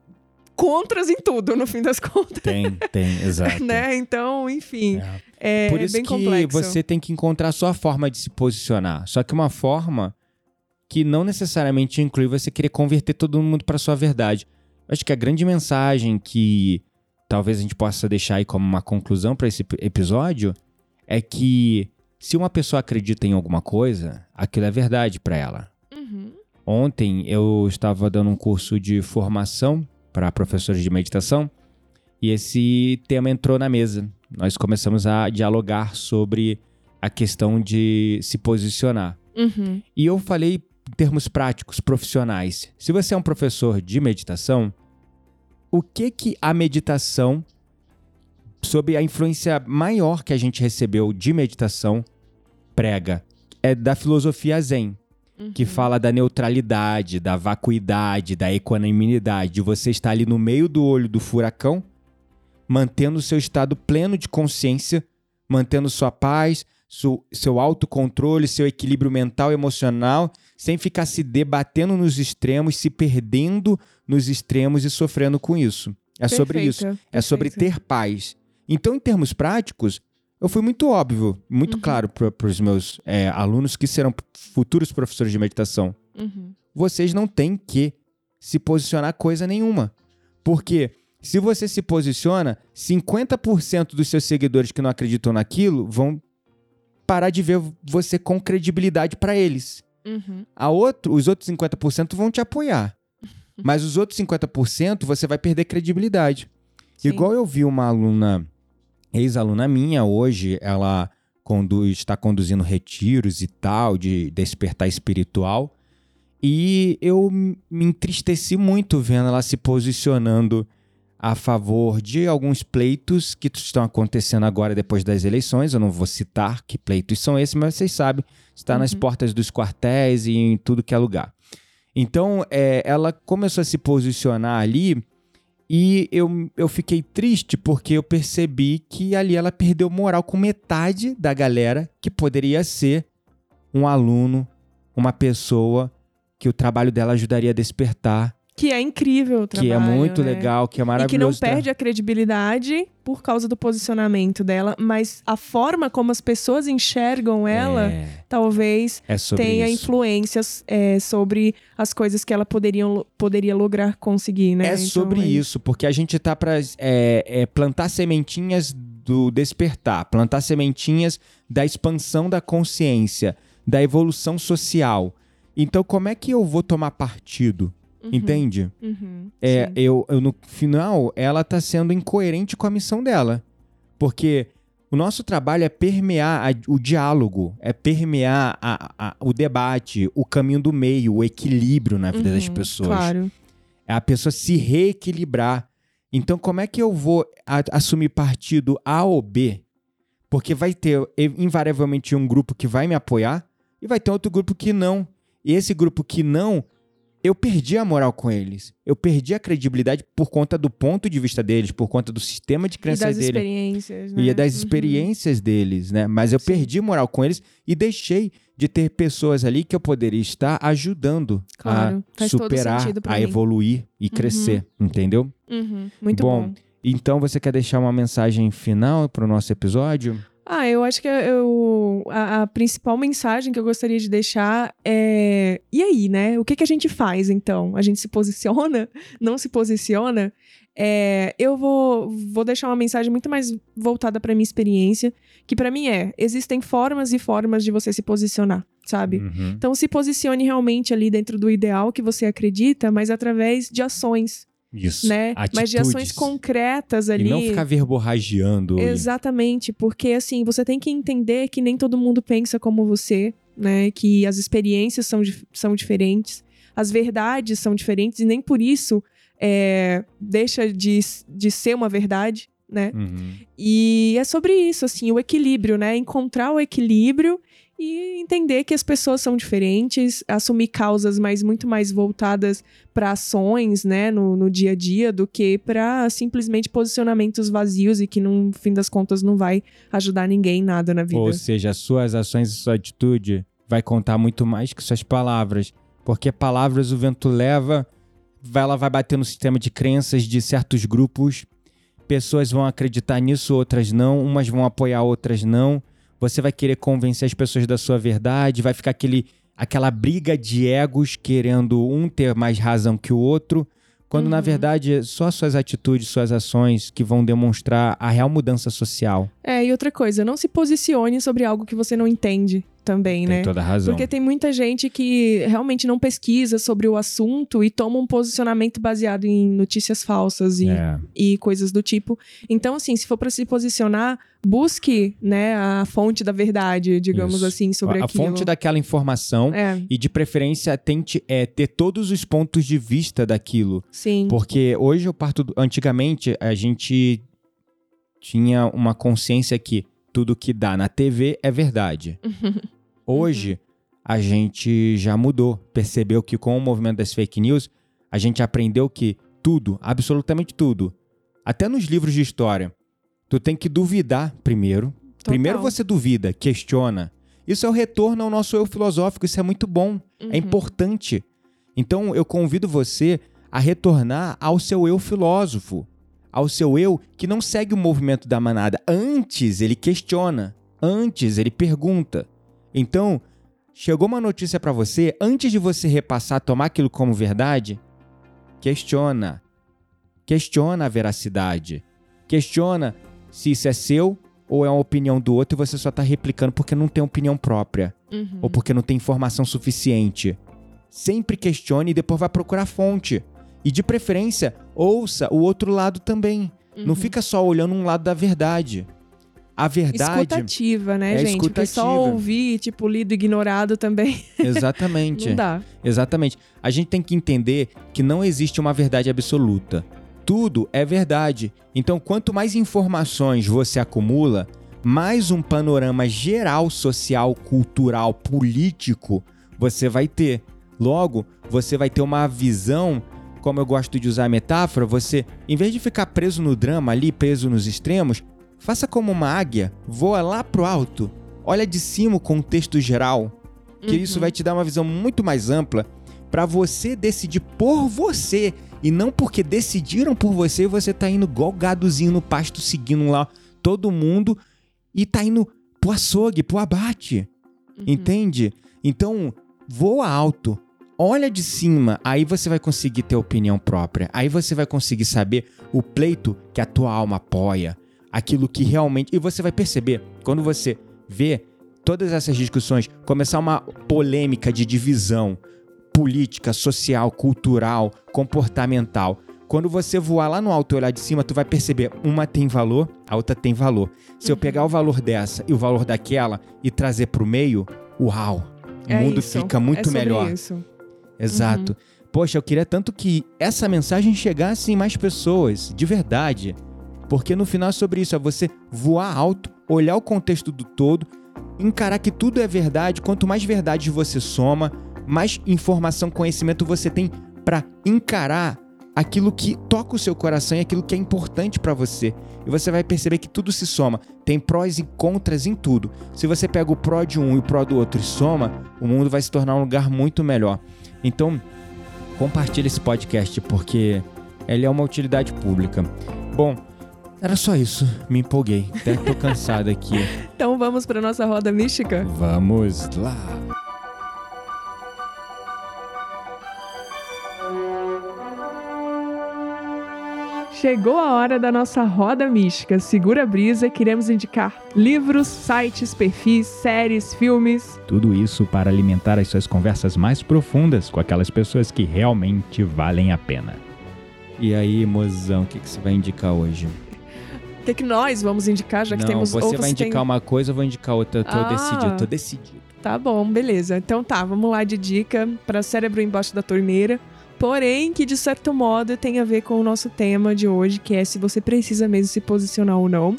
contras em tudo, no fim das contas, Tem, tem, exato. né? Então, enfim, É. é, Por isso bem que complexo. você tem que encontrar a sua forma de se posicionar. Só que uma forma que não necessariamente inclui você querer converter todo mundo para sua verdade. Acho que a grande mensagem que talvez a gente possa deixar aí como uma conclusão para esse ep- episódio é que se uma pessoa acredita em alguma coisa, aquilo é verdade para ela. Ontem eu estava dando um curso de formação para professores de meditação e esse tema entrou na mesa. Nós começamos a dialogar sobre a questão de se posicionar. Uhum. E eu falei em termos práticos, profissionais. Se você é um professor de meditação, o que que a meditação, sob a influência maior que a gente recebeu de meditação, prega? É da filosofia Zen que fala da neutralidade, da vacuidade, da equanimidade, de você estar ali no meio do olho do furacão, mantendo o seu estado pleno de consciência, mantendo sua paz, su- seu autocontrole, seu equilíbrio mental e emocional, sem ficar se debatendo nos extremos, se perdendo nos extremos e sofrendo com isso. É sobre isso. Perfeita, É sobre ter paz. Então, em termos práticos, eu fui muito óbvio, muito claro para os meus é, alunos que serão futuros professores de meditação. Uhum. Vocês não têm que se posicionar coisa nenhuma. Porque se você se posiciona, 50% dos seus seguidores que não acreditam naquilo vão parar de ver você com credibilidade para eles. Uhum. A outro, os outros 50% vão te apoiar. Mas os outros 50% você vai perder credibilidade. Sim. Igual eu vi uma aluna, ex-aluna minha, hoje, ela conduz, está conduzindo retiros e tal, de despertar espiritual. E eu me entristeci muito vendo ela se posicionando a favor de alguns pleitos que estão acontecendo agora depois das eleições. Eu não vou citar que pleitos são esses, mas vocês sabem, está nas Uhum. portas dos quartéis e em tudo que é lugar. Então, é, ela começou a se posicionar ali e eu, eu fiquei triste porque eu percebi que ali ela perdeu moral com metade da galera que poderia ser um aluno, uma pessoa que o trabalho dela ajudaria a despertar Que é incrível o trabalho, que é muito né? legal, que é E maravilhoso. que não tá? perde a credibilidade por causa do posicionamento dela, mas a forma como as pessoas enxergam ela, É, talvez é tenha isso. influências é, sobre as coisas que ela poderiam, poderia lograr conseguir, né? É Então, sobre é isso, porque a gente tá para plantar sementinhas do despertar, plantar sementinhas da expansão da consciência, da evolução social. Então, como é que eu vou tomar partido? Uhum, Entende? uhum, É, sim. eu, eu, no final, ela tá sendo incoerente com a missão dela. Porque o nosso trabalho é permear a- o diálogo, é permear a- a- o debate, o caminho do meio, o equilíbrio na vida das Uhum, pessoas Claro. é a pessoa se reequilibrar. Então, como é que eu vou assumir partido A ou B? Porque vai ter invariavelmente um grupo que vai me apoiar e vai ter outro grupo que não. E esse grupo que não, eu perdi a moral com eles. Eu perdi a credibilidade por conta do ponto de vista deles, por conta do sistema de E crença das deles experiências, né? e das Uhum. experiências deles, né? Mas eu Sim. perdi moral com eles e deixei de ter pessoas ali que eu poderia estar ajudando Claro, a superar, a mim. evoluir e crescer, entendeu? Uhum, Muito Bom, bom. Então você quer deixar uma mensagem final para o nosso episódio? Ah, eu acho que eu, a, a principal mensagem que eu gostaria de deixar é. E aí, né? O que, que a gente faz então? A gente se posiciona? Não se posiciona? É, eu vou, vou deixar uma mensagem muito mais voltada para minha experiência, que para mim é: existem formas e formas de você se posicionar, sabe? Uhum. Então se posicione realmente ali dentro do ideal que você acredita, mas através de ações, Isso. né? Mas de ações concretas ali. E não ficar verborragiando. e- Exatamente, porque assim, você tem que entender que nem todo mundo pensa como você, né? Que as experiências são, são diferentes, as verdades são diferentes, e nem por isso é, deixa de, de ser uma verdade, né? Uhum. E é sobre isso, assim, o equilíbrio, né? Encontrar o equilíbrio e entender que as pessoas são diferentes, assumir causas mais muito mais voltadas para ações, né, no, no dia a dia, do que para simplesmente posicionamentos vazios e que no fim das contas não vai ajudar ninguém nada na vida. Ou seja, suas ações e sua atitude vai contar muito mais que suas palavras. Porque palavras o vento leva, ela vai bater no sistema de crenças de certos grupos. Pessoas vão acreditar nisso, outras não. Umas vão apoiar, outras não. Você vai querer convencer as pessoas da sua verdade, vai ficar aquele, aquela briga de egos querendo um ter mais razão que o outro. Quando na Uhum. verdade só suas atitudes, suas ações que vão demonstrar a real mudança social. É, e outra coisa, não se posicione sobre algo que você não entende também, Tem né? toda a razão. Porque tem muita gente que realmente não pesquisa sobre o assunto e toma um posicionamento baseado em notícias falsas e, É. e coisas do tipo. Então, assim, se for para se posicionar, busque, né, a fonte da verdade, digamos Isso. assim, sobre a, a aquilo. fonte daquela informação É, e de preferência tente é, ter todos os pontos de vista daquilo. sim. Porque hoje eu parto. do- Antigamente a gente tinha uma consciência que tudo que dá na TV é verdade. Hoje a gente já mudou. Percebeu que com o movimento das fake news, a gente aprendeu que tudo, absolutamente tudo, até nos livros de história, tu tem que duvidar primeiro. Primeiro Total. você duvida, questiona. Isso é o retorno ao nosso eu filosófico, isso é muito bom, é Uhum. importante. Então eu convido você a retornar ao seu eu filósofo, ao seu eu que não segue o movimento da manada. Antes ele questiona, antes ele pergunta. Então, chegou uma notícia pra você, antes de você repassar, tomar aquilo como verdade, questiona. Questiona a veracidade. Questiona se isso é seu ou é uma opinião do outro e você só tá replicando porque não tem opinião própria Uhum. ou porque não tem informação suficiente. Sempre questione e depois vai procurar fonte. E de preferência, ouça o outro lado também. Não Uhum. fica só olhando um lado da verdade. A verdade. Escutativa, né, é gente? Porque só escutativa. ouvir, tipo, lido ignorado também Exatamente. não dá. Exatamente. A gente tem que entender que não existe uma verdade absoluta. Tudo é verdade. Então, quanto mais informações você acumula, mais um panorama geral, social, cultural, político você vai ter. Logo, você vai ter uma visão, como eu gosto de usar a metáfora, você, em vez de ficar preso no drama ali, preso nos extremos, faça como uma águia, voa lá pro alto, olha de cima o contexto geral, que isso Uhum. vai te dar uma visão muito mais ampla, para você decidir por você e não porque decidiram por você e você tá indo igual gadozinho no pasto seguindo lá todo mundo e tá indo pro açougue, pro abate. Uhum. Entende? Então, voa alto, olha de cima, aí você vai conseguir ter opinião própria. Aí você vai conseguir saber o pleito que a tua alma apoia, aquilo que realmente. E você vai perceber, quando você vê todas essas discussões, começar uma polêmica de divisão política, social, cultural, comportamental. Quando você voar lá no alto e olhar de cima, tu vai perceber uma tem valor, a outra tem valor. Se eu pegar o valor dessa e o valor daquela e trazer para o meio, uau, o é mundo isso. fica muito é melhor. Isso. Exato. Uhum. Poxa, eu queria tanto que essa mensagem chegasse em mais pessoas, de verdade. Porque no final é sobre isso, é você voar alto, olhar o contexto do todo, encarar que tudo é verdade. Quanto mais verdade você soma, mais informação, conhecimento você tem para encarar aquilo que toca o seu coração e aquilo que é importante para você. E você vai perceber que tudo se soma. Tem prós e contras em tudo. Se você pega o pró de um e o pró do outro e soma, o mundo vai se tornar um lugar muito melhor. Então, compartilhe esse podcast porque ele é uma utilidade pública. Bom, era só isso. Me empolguei. Até tô cansado aqui. então vamos para nossa roda mística? Vamos lá. Chegou a hora da nossa roda mística. Segura a brisa, queremos indicar livros, sites, perfis, séries, filmes. Tudo isso para alimentar as suas conversas mais profundas com aquelas pessoas que realmente valem a pena. E aí, mozão, o que, que você vai indicar hoje? O que, que nós vamos indicar, já que Não, temos você vai indicar tem... uma coisa, eu vou indicar outra. Eu tô ah, decidido, tô decidido. Tá bom, beleza. Então tá, vamos lá de dica para cérebro embaixo da torneira porém que de certo modo tem a ver com o nosso tema de hoje, que é se você precisa mesmo se posicionar ou não.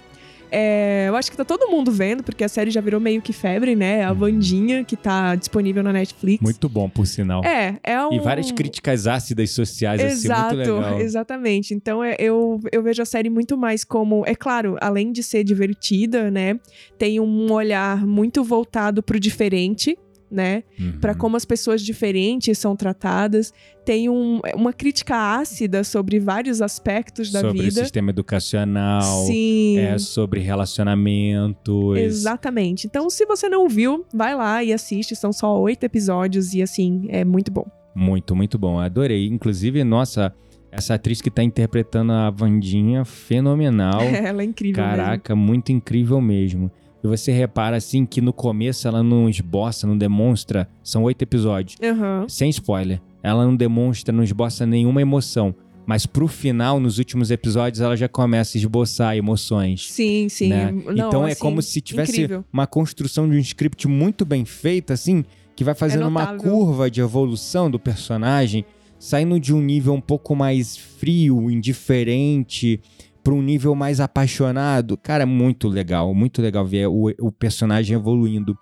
É, eu acho que tá todo mundo vendo, porque a série já virou meio que febre, né? A. Vandinha, que tá disponível na Netflix. Muito bom, por sinal. É, é um... E várias críticas ácidas sociais, Exato, assim, muito legal. Exatamente. Então, é, eu, eu vejo a série muito mais como... É claro, além de ser divertida, né? Tem um olhar muito voltado pro diferente, né? Uhum. Para como as pessoas diferentes são tratadas. Tem um, uma crítica ácida sobre vários aspectos da sobre vida. Sobre sistema educacional. Sim. É, sobre relacionamentos. Exatamente. Então, se você não viu, vai lá e assiste. São só oito episódios e, assim, é muito bom. Muito, muito bom. Adorei. Inclusive, nossa... Essa atriz que tá interpretando a Vandinha, fenomenal. Ela é incrível Caraca, mesmo. muito incrível mesmo. E você repara assim que no começo ela não esboça, não demonstra. São oito episódios. Uhum. Sem spoiler. Ela não demonstra, não esboça nenhuma emoção. Mas pro final, nos últimos episódios, ela já começa a esboçar emoções. Sim, sim. Né? Não, então assim, é como se tivesse incrível. uma construção de um script muito bem feita, assim, que vai fazendo é uma curva de evolução do personagem, saindo de um nível um pouco mais frio, indiferente, para um nível mais apaixonado. Cara, muito legal, muito legal ver o, o personagem evoluindo.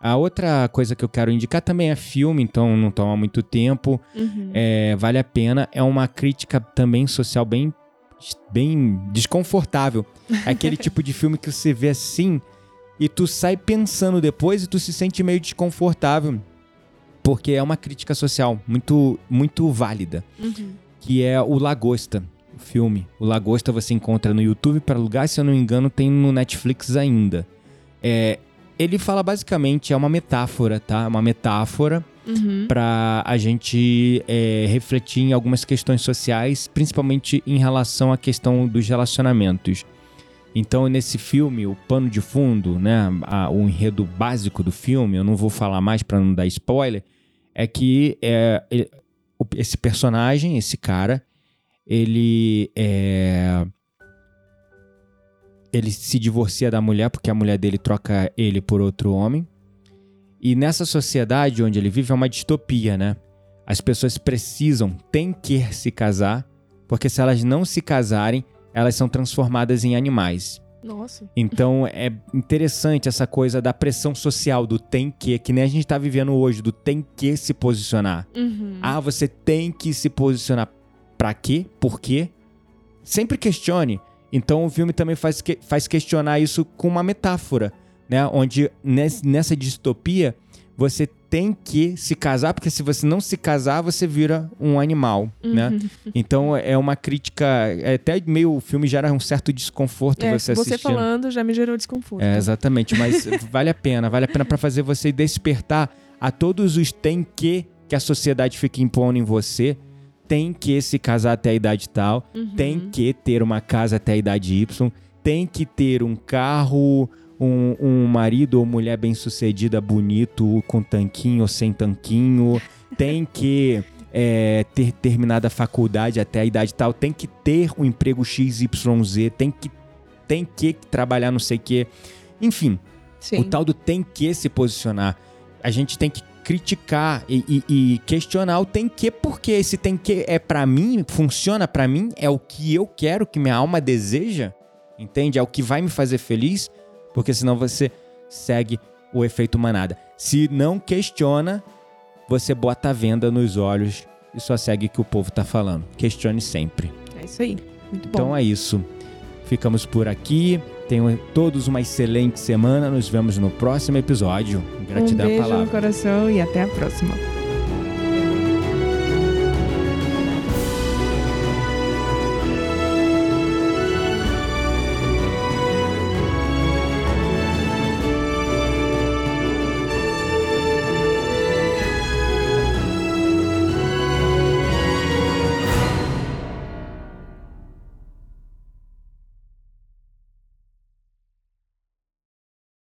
A outra coisa que eu quero indicar também é filme, então não toma muito tempo, uhum. é, vale a pena. É uma crítica também social bem, bem desconfortável. É aquele tipo de filme que você vê assim e tu sai pensando depois e tu se sente meio desconfortável, porque é uma crítica social muito, muito válida, uhum. que é o Lagosta filme. O Lagosta você encontra no YouTube para alugar, se eu não me engano, tem no Netflix ainda. É, ele fala basicamente, é uma metáfora, tá? É uma metáfora uhum. para a gente é, refletir em algumas questões sociais, principalmente em relação à questão dos relacionamentos. Então, nesse filme, o pano de fundo, né, a, o enredo básico do filme, eu não vou falar mais para não dar spoiler, é que é, esse personagem, esse cara, ele é ele se divorcia da mulher porque a mulher dele troca ele por outro homem. E nessa sociedade onde ele vive é uma distopia, né? As pessoas precisam, têm que se casar, porque se elas não se casarem, elas são transformadas em animais. Nossa. Então é interessante essa coisa da pressão social, do tem que, que nem a gente tá vivendo hoje, do tem que se posicionar. Uhum. Ah, você tem que se posicionar. Pra quê? Por quê? Sempre questione. Então o filme também faz, que, faz questionar isso com uma metáfora, né? Onde nessa distopia você tem que se casar, porque se você não se casar, você vira um animal, né? Uhum. Então é uma crítica, é até meio o filme gera um certo desconforto É, você você assistindo. falando já me gerou desconforto. É, exatamente, mas vale a pena, vale a pena pra fazer você despertar a todos os tem que que a sociedade fica impondo em você. Tem que se casar até a idade tal, Uhum. tem que ter uma casa até a idade Y, tem que ter um carro, um, um marido ou mulher bem-sucedida, bonito, com tanquinho ou sem tanquinho, tem que é, ter terminado a faculdade até a idade tal, tem que ter um emprego XYZ, tem que, tem que trabalhar não sei o quê. Enfim, Sim. o tal do tem que se posicionar. A gente tem que criticar e, e- e questionar o tem que, porque esse tem que é pra mim, funciona pra mim, é o que eu quero, que minha alma deseja, entende? É o que vai me fazer feliz, porque senão você segue o efeito manada. Se não questiona, você bota a venda nos olhos e só segue o que o povo tá falando. Questione sempre. É isso aí. Muito bom. Então é isso. Ficamos por aqui. Tenham todos uma excelente semana. Nos vemos no próximo episódio. Gratidão um beijo palavra. no coração e até a próxima.